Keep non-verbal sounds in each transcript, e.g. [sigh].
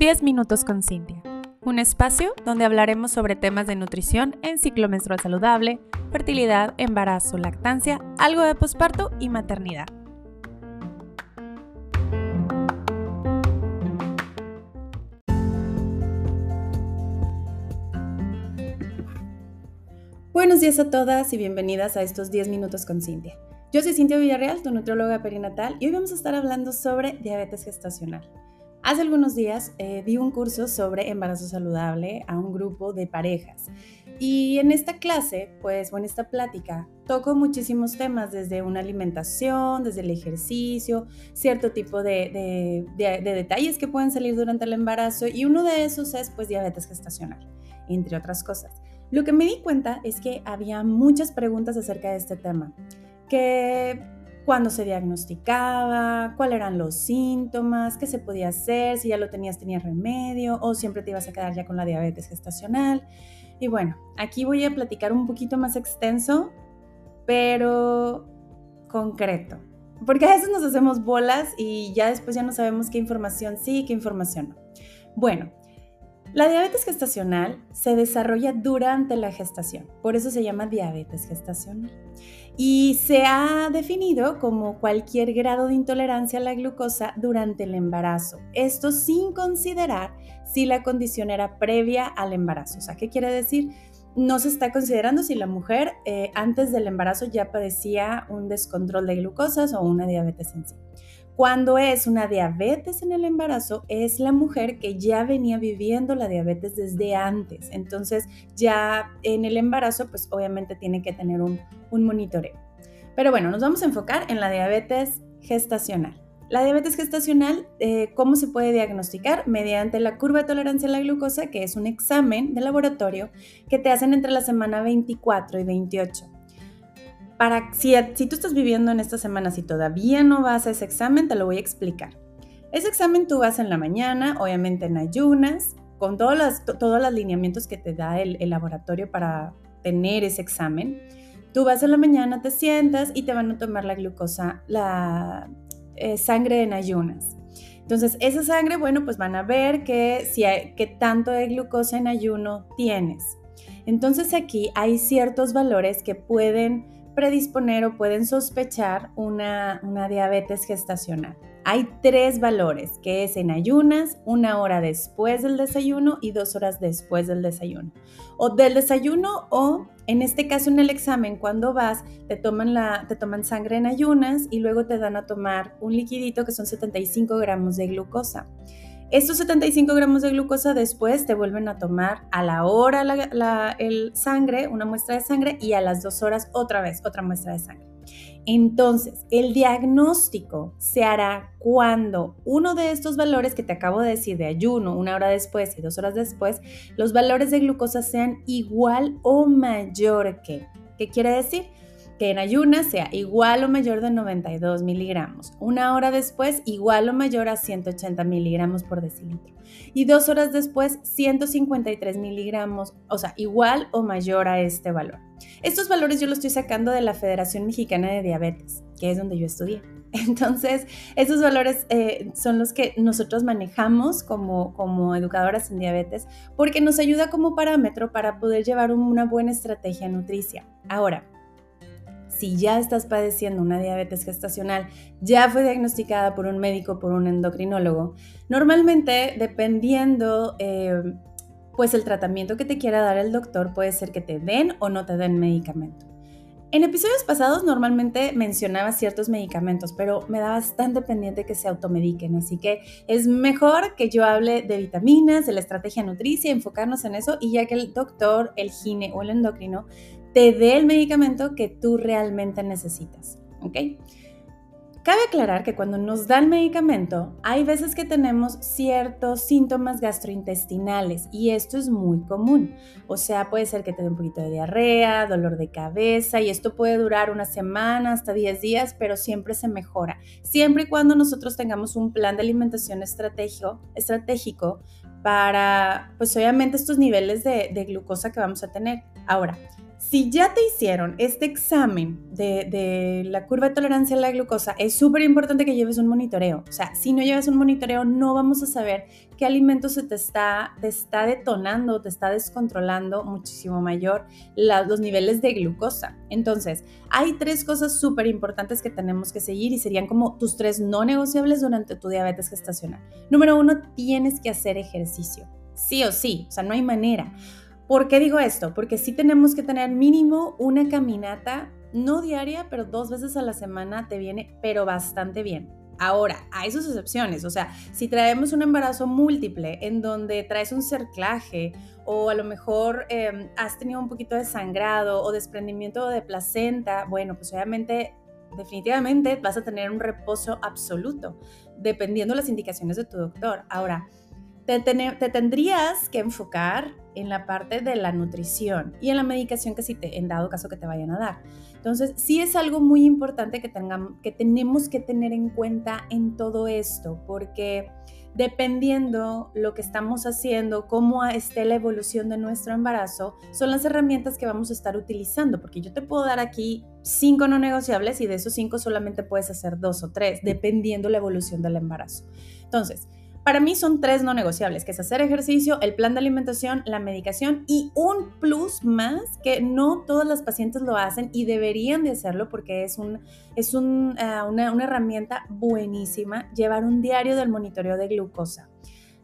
10 minutos con Cintia, un espacio donde hablaremos sobre temas de nutrición en ciclo menstrual saludable, fertilidad, embarazo, lactancia, algo de posparto y maternidad. Buenos días a todas y bienvenidas a estos 10 minutos con Cintia. Yo soy Cintia Villarreal, tu nutrióloga perinatal, y hoy vamos a estar hablando sobre diabetes gestacional. Hace algunos días eh, di un curso sobre embarazo saludable a un grupo de parejas y en esta clase, pues, o en esta plática, toco muchísimos temas desde una alimentación, desde el ejercicio, cierto tipo de, de, detalles que pueden salir durante el embarazo y uno de esos es, pues, diabetes gestacional, entre otras cosas. Lo que me di cuenta es que había muchas preguntas acerca de este tema, que cuándo se diagnosticaba, cuáles eran los síntomas, qué se podía hacer, si ya lo tenías, tenías remedio o siempre te ibas a quedar ya con la diabetes gestacional. Y bueno, aquí voy a platicar un poquito más extenso, pero concreto. Porque a veces nos hacemos bolas y ya después ya no sabemos qué información sí y qué información no. Bueno, la diabetes gestacional se desarrolla durante la gestación, por eso se llama diabetes gestacional. Y se ha definido como cualquier grado de intolerancia a la glucosa durante el embarazo. Esto sin considerar si la condición era previa al embarazo. O sea, ¿qué quiere decir? No se está considerando si la mujer eh, antes del embarazo ya padecía un descontrol de glucosas o una diabetes en sí. Cuando es una diabetes en el embarazo, es la mujer que ya venía viviendo la diabetes desde antes. Entonces, ya en el embarazo, pues obviamente tiene que tener un, monitoreo. Pero bueno, nos vamos a enfocar en la diabetes gestacional. La diabetes gestacional, eh, ¿cómo se puede diagnosticar? Mediante la curva de tolerancia a la glucosa, que es un examen de laboratorio que te hacen entre la semana 24 y 28 para si, si tú estás viviendo en esta semana, si todavía no vas a ese examen, te lo voy a explicar. Ese examen tú vas en la mañana, obviamente en ayunas, con todos los, todos los lineamientos que te da el, laboratorio para tener ese examen. Tú vas en la mañana, te sientas y te van a tomar la glucosa, la eh, sangre en ayunas. Entonces, esa sangre, bueno, pues van a ver que, si hay, que tanto de glucosa en ayuno tienes. Entonces aquí hay ciertos valores que pueden predisponer o pueden sospechar una, diabetes gestacional. Hay tres valores, que es en ayunas, una hora después del desayuno y dos horas después del desayuno. O del desayuno o, en este caso en el examen, cuando vas, te toman, la, te toman sangre en ayunas y luego te dan a tomar un liquidito que son 75 gramos de glucosa. Estos 75 gramos de glucosa después te vuelven a tomar a la hora la, el sangre, una muestra de sangre, y a las dos horas otra vez, otra muestra de sangre. Entonces, el diagnóstico se hará cuando uno de estos valores que te acabo de decir de ayuno, una hora después y dos horas después, los valores de glucosa sean igual o mayor que. ¿Qué quiere decir? Que en ayunas sea igual o mayor de 92 miligramos, una hora después igual o mayor a 180 miligramos por decilitro y dos horas después 153 miligramos, o sea, igual o mayor a este valor. Estos valores yo los estoy sacando de la Federación Mexicana de Diabetes, que es donde yo estudié. [laughs] Entonces, esos valores eh, son los que nosotros manejamos como, como educadoras en diabetes porque nos ayuda como parámetro para poder llevar una buena estrategia nutricia. Ahora, si ya estás padeciendo una diabetes gestacional, ya fue diagnosticada por un médico, por un endocrinólogo, normalmente dependiendo... Eh, pues el tratamiento que te quiera dar el doctor puede ser que te den o no te den medicamento. En episodios pasados normalmente mencionaba ciertos medicamentos, pero me da bastante pendiente que se automediquen, así que es mejor que yo hable de vitaminas, de la estrategia nutricia, enfocarnos en eso y ya que el doctor, el gine o el endocrino te dé el medicamento que tú realmente necesitas. ¿Ok? Cabe aclarar que cuando nos dan medicamento, hay veces que tenemos ciertos síntomas gastrointestinales y esto es muy común. O sea, puede ser que te dé un poquito de diarrea, dolor de cabeza y esto puede durar una semana hasta 10 días, pero siempre se mejora. Siempre y cuando nosotros tengamos un plan de alimentación estratégico, para, pues obviamente, estos niveles de glucosa que vamos a tener. Ahora, Si ya te hicieron este examen de, la curva de tolerancia a la glucosa, es súper importante que lleves un monitoreo. O sea, si no llevas un monitoreo, no vamos a saber qué alimento se te está, detonando, te está descontrolando muchísimo mayor los niveles de glucosa. Entonces, hay tres cosas súper importantes que tenemos que seguir y serían como tus tres no negociables durante tu diabetes gestacional. Número uno, tienes que hacer ejercicio. Sí o sí, o sea, no hay manera. ¿Por qué digo esto? Porque sí tenemos que tener mínimo una caminata, no diaria, pero dos veces a la semana te viene, pero bastante bien. Ahora, hay sus excepciones, o sea, si traemos un embarazo múltiple en donde traes un cerclaje o a lo mejor em, has tenido un poquito de sangrado o desprendimiento de placenta, bueno, pues obviamente definitivamente vas a tener un reposo absoluto, dependiendo las indicaciones de tu doctor. Ahora, te, tendrías que enfocar en la parte de la nutrición y en la medicación que si te, en dado caso que te vayan a dar. Entonces, sí es algo muy importante que, tengamos, que tenemos que tener en cuenta en todo esto, porque dependiendo lo que estamos haciendo, cómo esté la evolución de nuestro embarazo, son las herramientas que vamos a estar utilizando, porque yo te puedo dar aquí cinco no negociables y de esos cinco solamente puedes hacer dos o tres, dependiendo la evolución del embarazo. Entonces, para mí son tres no negociables, que es hacer ejercicio, el plan de alimentación, la medicación y un plus más que no todas las pacientes lo hacen y deberían de hacerlo porque es, un, es un, eh, una, una herramienta buenísima, llevar un diario del monitoreo de glucosa.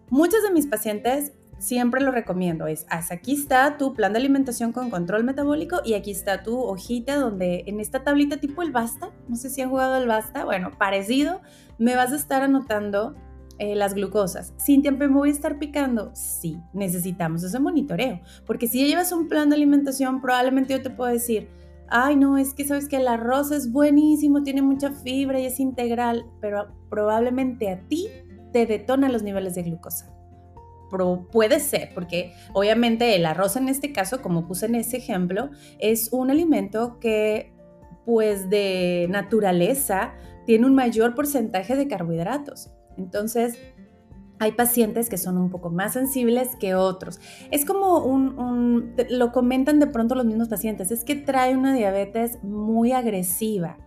Muchas de mis pacientes siempre lo recomiendo. Es, aquí está tu plan de alimentación con control metabólico y aquí está tu hojita donde en esta tablita tipo el basta, no sé si han jugado el basta, bueno, parecido, me vas a estar anotando eh, las glucosas. ¿Cintia, me voy a estar picando? Sí, necesitamos ese monitoreo, porque si ya llevas un plan de alimentación, probablemente yo te puedo decir, ay, no, es que sabes que el arroz es buenísimo, tiene mucha fibra y es integral, pero probablemente a ti te detona los niveles de glucosa. Pero puede ser, porque obviamente el arroz en este caso, como puse en ese ejemplo, es un alimento que pues de naturaleza tiene un mayor porcentaje de carbohidratos. Entonces, hay pacientes que son un poco más sensibles que otros. Es como un, lo comentan de pronto los mismos pacientes, es que trae una diabetes muy agresiva.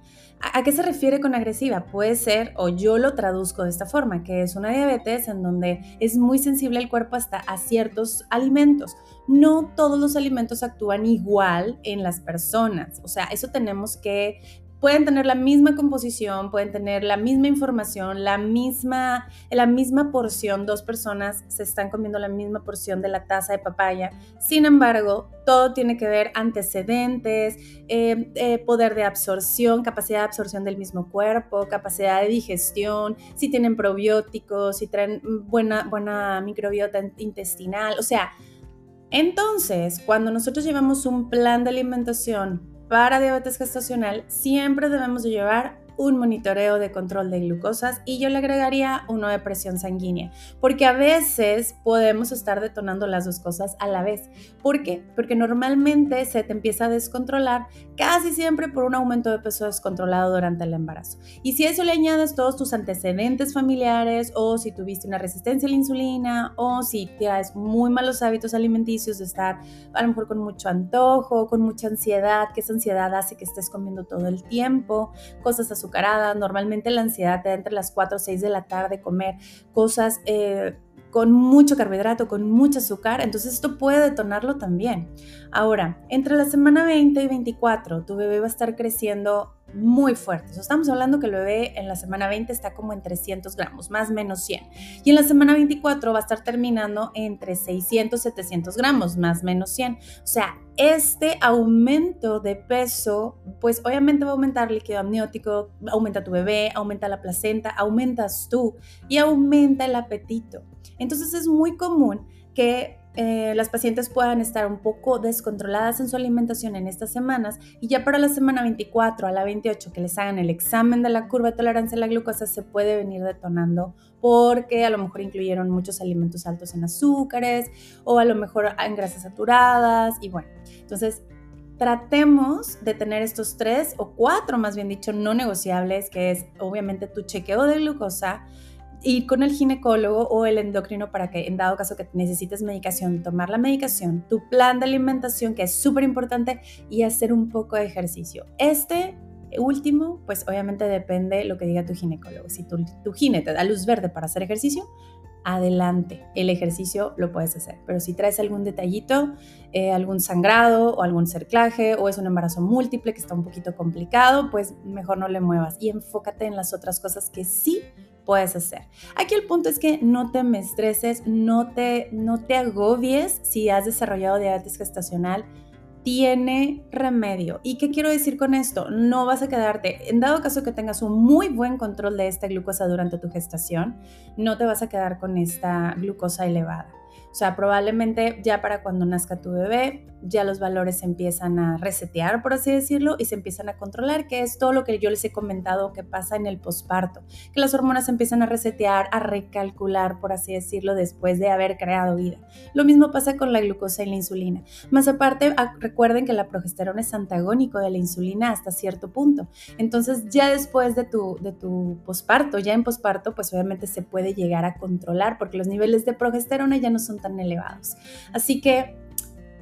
¿A, qué se refiere con agresiva? Puede ser, o yo lo traduzco de esta forma, que es una diabetes en donde es muy sensible el cuerpo hasta a ciertos alimentos. No todos los alimentos actúan igual en las personas. O sea, eso tenemos que pueden tener la misma composición, pueden tener la misma información, la misma, la misma porción, dos personas se están comiendo la misma porción de la taza de papaya. Sin embargo, todo tiene que ver antecedentes, eh, eh, poder de absorción, capacidad de absorción del mismo cuerpo, capacidad de digestión, si tienen probióticos, si traen buena, buena microbiota intestinal, o sea, entonces, cuando nosotros llevamos un plan de alimentación para diabetes gestacional siempre debemos de llevar un monitoreo de control de glucosas y yo le agregaría uno de presión sanguínea, porque a veces podemos estar detonando las dos cosas a la vez. ¿Por qué? Porque normalmente se te empieza a descontrolar casi siempre por un aumento de peso descontrolado durante el embarazo. Y si a eso le añades todos tus antecedentes familiares o si tuviste una resistencia a la insulina o si tienes muy malos hábitos alimenticios de estar a lo mejor con mucho antojo, con mucha ansiedad, que esa ansiedad hace que estés comiendo todo el tiempo, cosas Normalmente la ansiedad te da entre las 4 o 6 de la tarde comer cosas eh, con mucho carbohidrato, con mucho azúcar, entonces esto puede detonarlo también. Ahora, entre la semana 20 y 24, tu bebé va a estar creciendo muy fuerte. estamos hablando que el bebé en la semana 20 está como en 300 gramos, más o menos 100. Y en la semana 24 va a estar terminando entre 600, 700 gramos, más o menos 100. O sea, este aumento de peso, pues obviamente va a aumentar el líquido amniótico, aumenta tu bebé, aumenta la placenta, aumentas tú y aumenta el apetito. Entonces es muy común que eh, las pacientes puedan estar un poco descontroladas en su alimentación en estas semanas y ya para la semana 24 a la 28 que les hagan el examen de la curva de tolerancia a la glucosa se puede venir detonando porque a lo mejor incluyeron muchos alimentos altos en azúcares o a lo mejor en grasas saturadas y bueno, entonces tratemos de tener estos tres o cuatro, más bien dicho, no negociables, que es obviamente tu chequeo de glucosa, ir con el ginecólogo o el endocrino para que en dado caso que necesites medicación, tomar la medicación, tu plan de alimentación que es súper importante y hacer un poco de ejercicio. Este último, pues obviamente depende lo que diga tu ginecólogo. Si tu, tu gine te da luz verde para hacer ejercicio, adelante, el ejercicio lo puedes hacer. Pero si traes algún detallito, eh, algún sangrado o algún cerclaje o es un embarazo múltiple que está un poquito complicado, pues mejor no le muevas y enfócate en las otras cosas que sí puedes hacer. Aquí el punto es que no te me estreses, no te, no te agobies si has desarrollado diabetes gestacional tiene remedio. ¿Y qué quiero decir con esto? No vas a quedarte, en dado caso que tengas un muy buen control de esta glucosa durante tu gestación, no te vas a quedar con esta glucosa elevada. O sea, probablemente ya para cuando nazca tu bebé, ya los valores se empiezan a resetear, por así decirlo, y se empiezan a controlar, que es todo lo que yo les he comentado que pasa en el posparto, que las hormonas se empiezan a resetear, a recalcular, por así decirlo, después de haber creado vida. Lo mismo pasa con la glucosa y la insulina. Más aparte, ah, recuerden que la progesterona es antagónico de la insulina hasta cierto punto. Entonces, ya después de tu, de tu posparto, ya en posparto, pues obviamente se puede llegar a controlar porque los niveles de progesterona ya no son tan elevados. Así que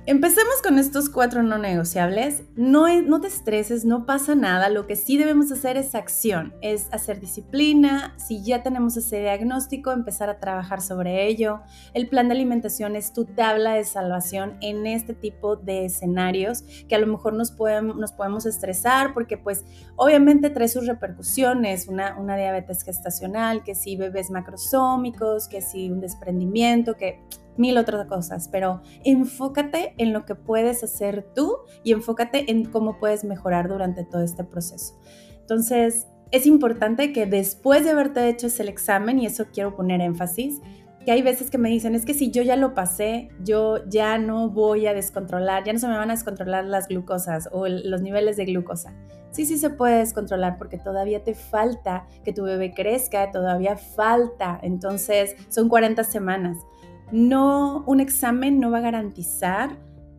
Empecemos con estos cuatro no negociables. No, no te estreses, no pasa nada. Lo que sí debemos hacer es acción, es hacer disciplina. Si ya tenemos ese diagnóstico, empezar a trabajar sobre ello. El plan de alimentación es tu tabla de salvación en este tipo de escenarios que a lo mejor nos, nos podemos estresar porque pues obviamente trae sus repercusiones. Una, una diabetes gestacional, que si bebés macrosómicos, que si un desprendimiento, que mil otras cosas, pero enfócate en lo que puedes hacer tú y enfócate en cómo puedes mejorar durante todo este proceso. Entonces, es importante que después de haberte hecho ese examen, y eso quiero poner énfasis, que hay veces que me dicen, es que si yo ya lo pasé, yo ya no voy a descontrolar, ya no se me van a descontrolar las glucosas o los niveles de glucosa. Sí, sí se puede descontrolar porque todavía te falta que tu bebé crezca, todavía falta. Entonces, son 40 semanas no, un examen no va a garantizar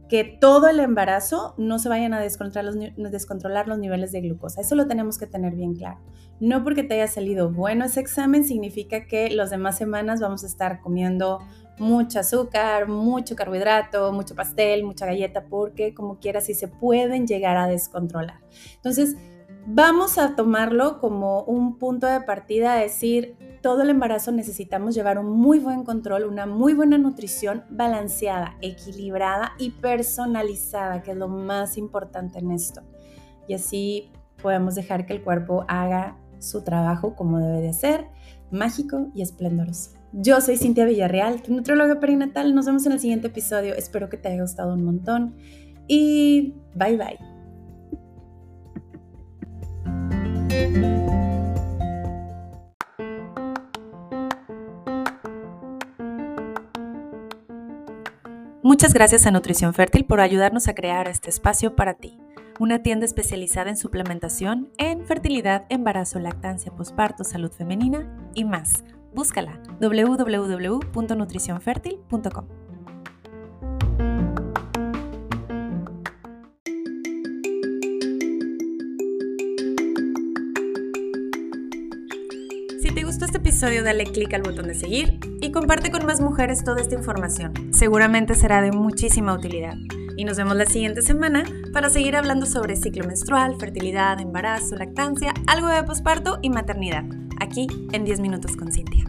que todo el embarazo no se vayan a descontrolar los, niveles de glucosa. Eso lo tenemos que tener bien claro. No porque te haya salido bueno ese examen significa que las demás semanas vamos a estar comiendo mucho azúcar, mucho carbohidrato, mucho pastel, mucha galleta, porque como quieras, sí se pueden llegar a descontrolar. Entonces, vamos a tomarlo como un punto de partida, a decir, todo el embarazo necesitamos llevar un muy buen control, una muy buena nutrición balanceada, equilibrada y personalizada, que es lo más importante en esto. Y así podemos dejar que el cuerpo haga su trabajo como debe de ser, mágico y esplendoroso. Yo soy Cintia Villarreal, tu nutrióloga perinatal. Nos vemos en el siguiente episodio. Espero que te haya gustado un montón. Y bye bye. Muchas gracias a Nutrición Fértil por ayudarnos a crear este espacio para ti, una tienda especializada en suplementación en fertilidad, embarazo, lactancia, posparto, salud femenina y más. Búscala www.nutricionfertil.com. gustó este episodio, dale clic al botón de seguir y comparte con más mujeres toda esta información. Seguramente será de muchísima utilidad. Y nos vemos la siguiente semana para seguir hablando sobre ciclo menstrual, fertilidad, embarazo, lactancia, algo de posparto y maternidad, aquí en 10 minutos con Cintia.